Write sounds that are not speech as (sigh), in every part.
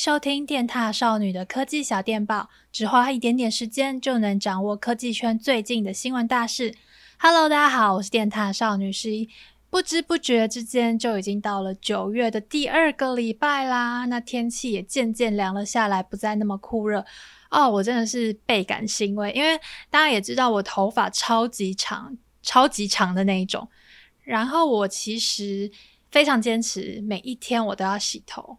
收听电踏少女的科技小电报，只花一点点时间就能掌握科技圈最近的新闻大事。Hello，大家好，我是电踏少女十一。不知不觉之间就已经到了九月的第二个礼拜啦，那天气也渐渐凉了下来，不再那么酷热哦。我真的是倍感欣慰，因为大家也知道我头发超级长、超级长的那一种，然后我其实非常坚持，每一天我都要洗头。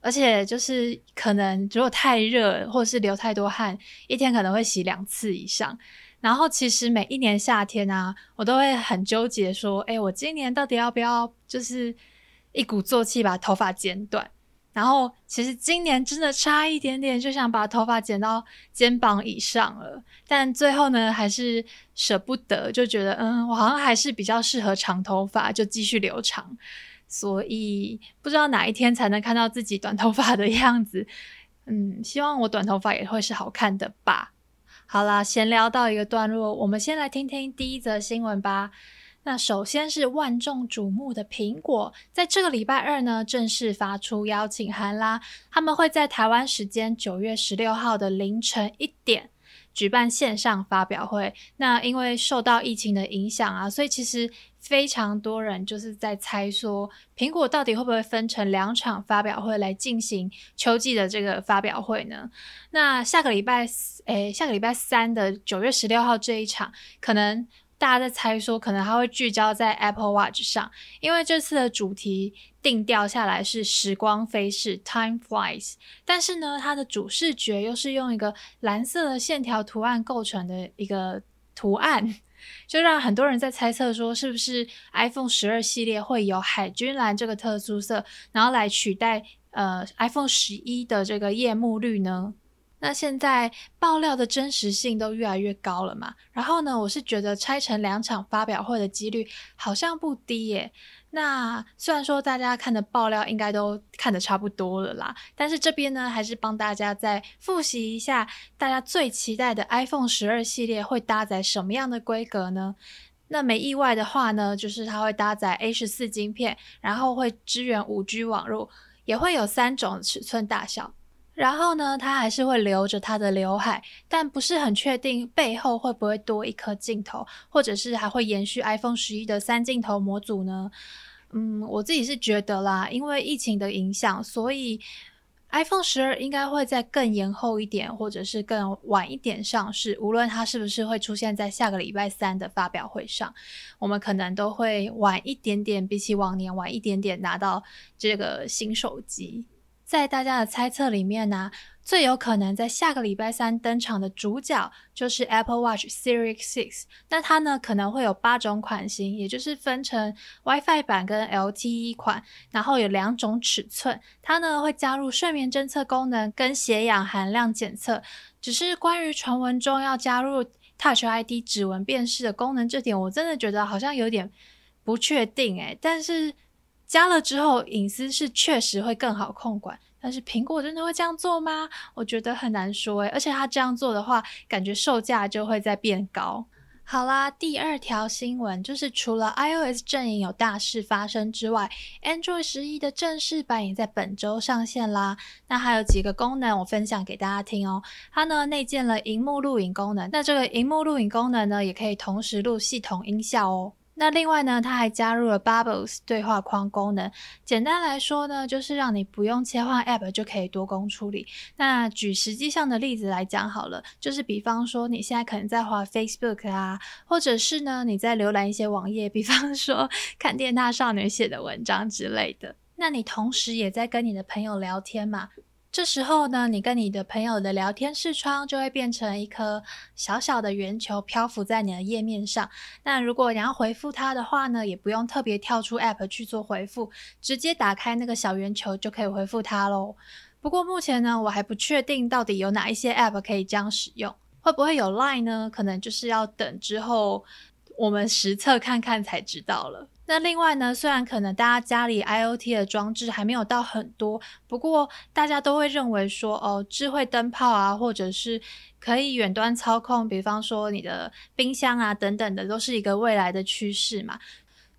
而且就是可能如果太热或者是流太多汗，一天可能会洗两次以上。然后其实每一年夏天啊，我都会很纠结说，诶，我今年到底要不要就是一鼓作气把头发剪短？然后其实今年真的差一点点就想把头发剪到肩膀以上了，但最后呢还是舍不得，就觉得嗯，我好像还是比较适合长头发，就继续留长。所以不知道哪一天才能看到自己短头发的样子，嗯，希望我短头发也会是好看的吧。好啦，闲聊到一个段落，我们先来听听第一则新闻吧。那首先是万众瞩目的苹果，在这个礼拜二呢，正式发出邀请函啦。他们会在台湾时间九月十六号的凌晨一点。举办线上发表会，那因为受到疫情的影响啊，所以其实非常多人就是在猜说，苹果到底会不会分成两场发表会来进行秋季的这个发表会呢？那下个礼拜，诶，下个礼拜三的九月十六号这一场，可能。大家在猜说，可能它会聚焦在 Apple Watch 上，因为这次的主题定调下来是时光飞逝 （Time Flies），但是呢，它的主视觉又是用一个蓝色的线条图案构成的一个图案，就让很多人在猜测说，是不是 iPhone 十二系列会有海军蓝这个特殊色，然后来取代呃 iPhone 十一的这个夜幕绿呢？那现在爆料的真实性都越来越高了嘛，然后呢，我是觉得拆成两场发表会的几率好像不低耶。那虽然说大家看的爆料应该都看得差不多了啦，但是这边呢，还是帮大家再复习一下，大家最期待的 iPhone 十二系列会搭载什么样的规格呢？那没意外的话呢，就是它会搭载 A 十四晶片，然后会支援五 G 网络，也会有三种尺寸大小。然后呢，他还是会留着他的刘海，但不是很确定背后会不会多一颗镜头，或者是还会延续 iPhone 十一的三镜头模组呢？嗯，我自己是觉得啦，因为疫情的影响，所以 iPhone 十二应该会再更延后一点，或者是更晚一点上市。无论它是不是会出现在下个礼拜三的发表会上，我们可能都会晚一点点，比起往年晚一点点拿到这个新手机。在大家的猜测里面呢、最有可能在下个礼拜三登场的主角就是 Apple Watch Series 6。那它呢可能会有八种款型，也就是分成 WiFi 版跟 LTE 款，然后有两种尺寸。它呢会加入睡眠侦测功能跟血氧含量检测。只是关于传闻中要加入 Touch ID 指纹辨识的功能这点，我真的觉得好像有点不确定诶，但是。加了之后，隐私是确实会更好控管，但是苹果真的会这样做吗？我觉得很难说诶，而且它这样做的话，感觉售价就会在变高。好啦，第二条新闻就是除了 iOS 阵营有大事发生之外，Android 十一的正式版也在本周上线啦。那还有几个功能我分享给大家听哦。它呢内建了萤幕录影功能，那这个萤幕录影功能呢，也可以同时录系统音效哦。那另外呢，它还加入了 Bubbles 对话框功能。简单来说呢，就是让你不用切换 App 就可以多工处理。那举实际上的例子来讲好了，就是比方说你现在可能在滑 Facebook 啊，或者是呢你在浏览一些网页，比方说 (laughs) 看电大少女写的文章之类的。那你同时也在跟你的朋友聊天嘛。这时候呢，你跟你的朋友的聊天视窗就会变成一颗小小的圆球，漂浮在你的页面上。那如果你要回复他的话呢，也不用特别跳出 App 去做回复，直接打开那个小圆球就可以回复他喽。不过目前呢，我还不确定到底有哪一些 App 可以这样使用，会不会有 Line 呢？可能就是要等之后我们实测看看才知道了。那另外呢，虽然可能大家家里 IoT 的装置还没有到很多，不过大家都会认为说，哦，智慧灯泡啊，或者是可以远端操控，比方说你的冰箱啊等等的，都是一个未来的趋势嘛。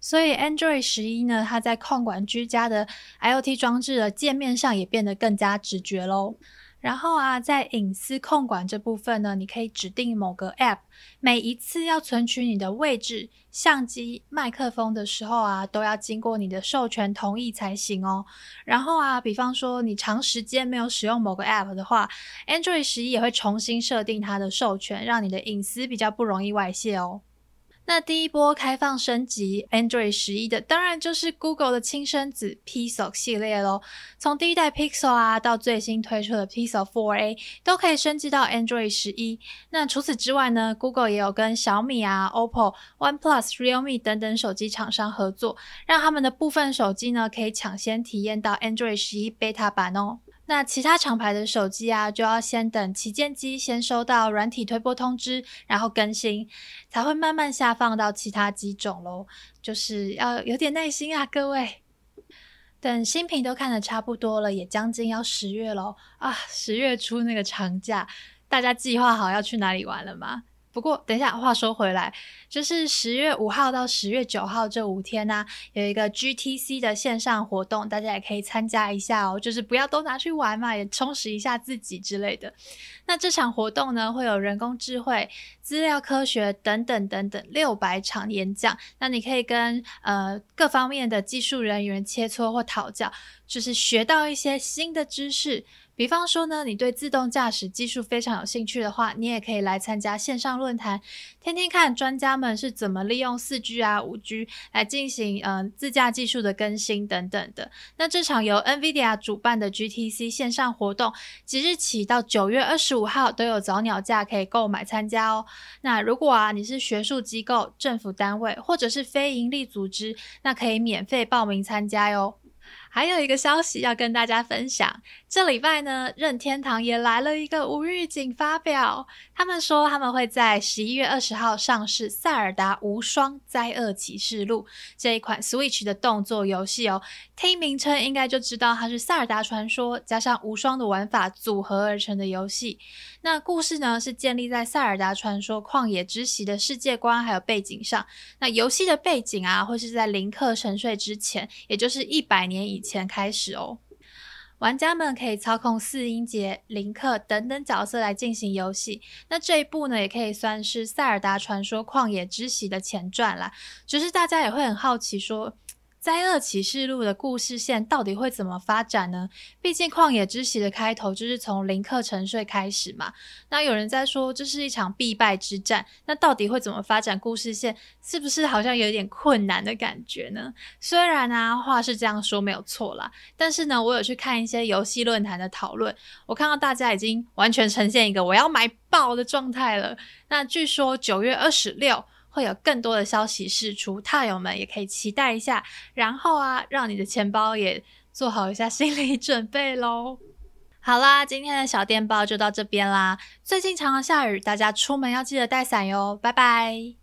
所以 Android 十一呢，它在控管居家的 IoT 装置的界面上也变得更加直觉喽。然后啊，在隐私控管这部分呢，你可以指定某个 App，每一次要存取你的位置、相机、麦克风的时候啊，都要经过你的授权同意才行哦。然后啊，比方说你长时间没有使用某个 App 的话，Android 十一也会重新设定它的授权，让你的隐私比较不容易外泄哦。那第一波开放升级 Android 十一的，当然就是 Google 的亲生子 Pixel 系列喽。从第一代 Pixel 啊，到最新推出的 Pixel 4a，都可以升级到 Android 十一。那除此之外呢，Google 也有跟小米啊、OPPO、OnePlus、Realme 等等手机厂商合作，让他们的部分手机呢，可以抢先体验到 Android 十一 Beta 版哦。那其他厂牌的手机啊，就要先等旗舰机先收到软体推播通知，然后更新，才会慢慢下放到其他机种喽。就是要有点耐心啊，各位。等新品都看得差不多了，也将近要十月喽啊！十月初那个长假，大家计划好要去哪里玩了吗？不过，等一下，话说回来，就是十月五号到十月九号这五天呢、有一个 GTC 的线上活动，大家也可以参加一下哦。就是不要都拿去玩嘛，也充实一下自己之类的。那这场活动呢，会有人工智慧、资料科学等等等等六百场演讲，那你可以跟呃各方面的技术人员切磋或讨教，就是学到一些新的知识。比方说呢，你对自动驾驶技术非常有兴趣的话，你也可以来参加线上论坛，听听看专家们是怎么利用四 G 啊、五 G 来进行嗯、呃、自驾技术的更新等等的。那这场由 NVIDIA 主办的 GTC 线上活动，即日起到九月二十五号都有早鸟价可以购买参加哦。那如果啊你是学术机构、政府单位或者是非营利组织，那可以免费报名参加哟。还有一个消息要跟大家分享，这礼拜呢，任天堂也来了一个无预警发表。他们说他们会在十一月二十号上市《塞尔达无双：灾厄启示录》这一款 Switch 的动作游戏哦。听名称应该就知道它是塞尔达传说加上无双的玩法组合而成的游戏。那故事呢，是建立在塞尔达传说旷野之息的世界观还有背景上。那游戏的背景啊，会是在林克沉睡之前，也就是一百年以前开始哦。玩家们可以操控四音节、林克等等角色来进行游戏。那这一部呢，也可以算是塞尔达传说旷野之息的前传啦。只是大家也会很好奇说。灾厄启示录的故事线到底会怎么发展呢？毕竟旷野之息的开头就是从林克沉睡开始嘛。那有人在说这是一场必败之战，那到底会怎么发展故事线？是不是好像有点困难的感觉呢？虽然啊话是这样说没有错啦，但是呢我有去看一些游戏论坛的讨论，我看到大家已经完全呈现一个我要买爆的状态了。那据说九月二十六。会有更多的消息释出，踏友们也可以期待一下。然后啊，让你的钱包也做好一下心理准备喽。(laughs) 好啦，今天的小电报就到这边啦。最近常常下雨，大家出门要记得带伞哟。拜拜。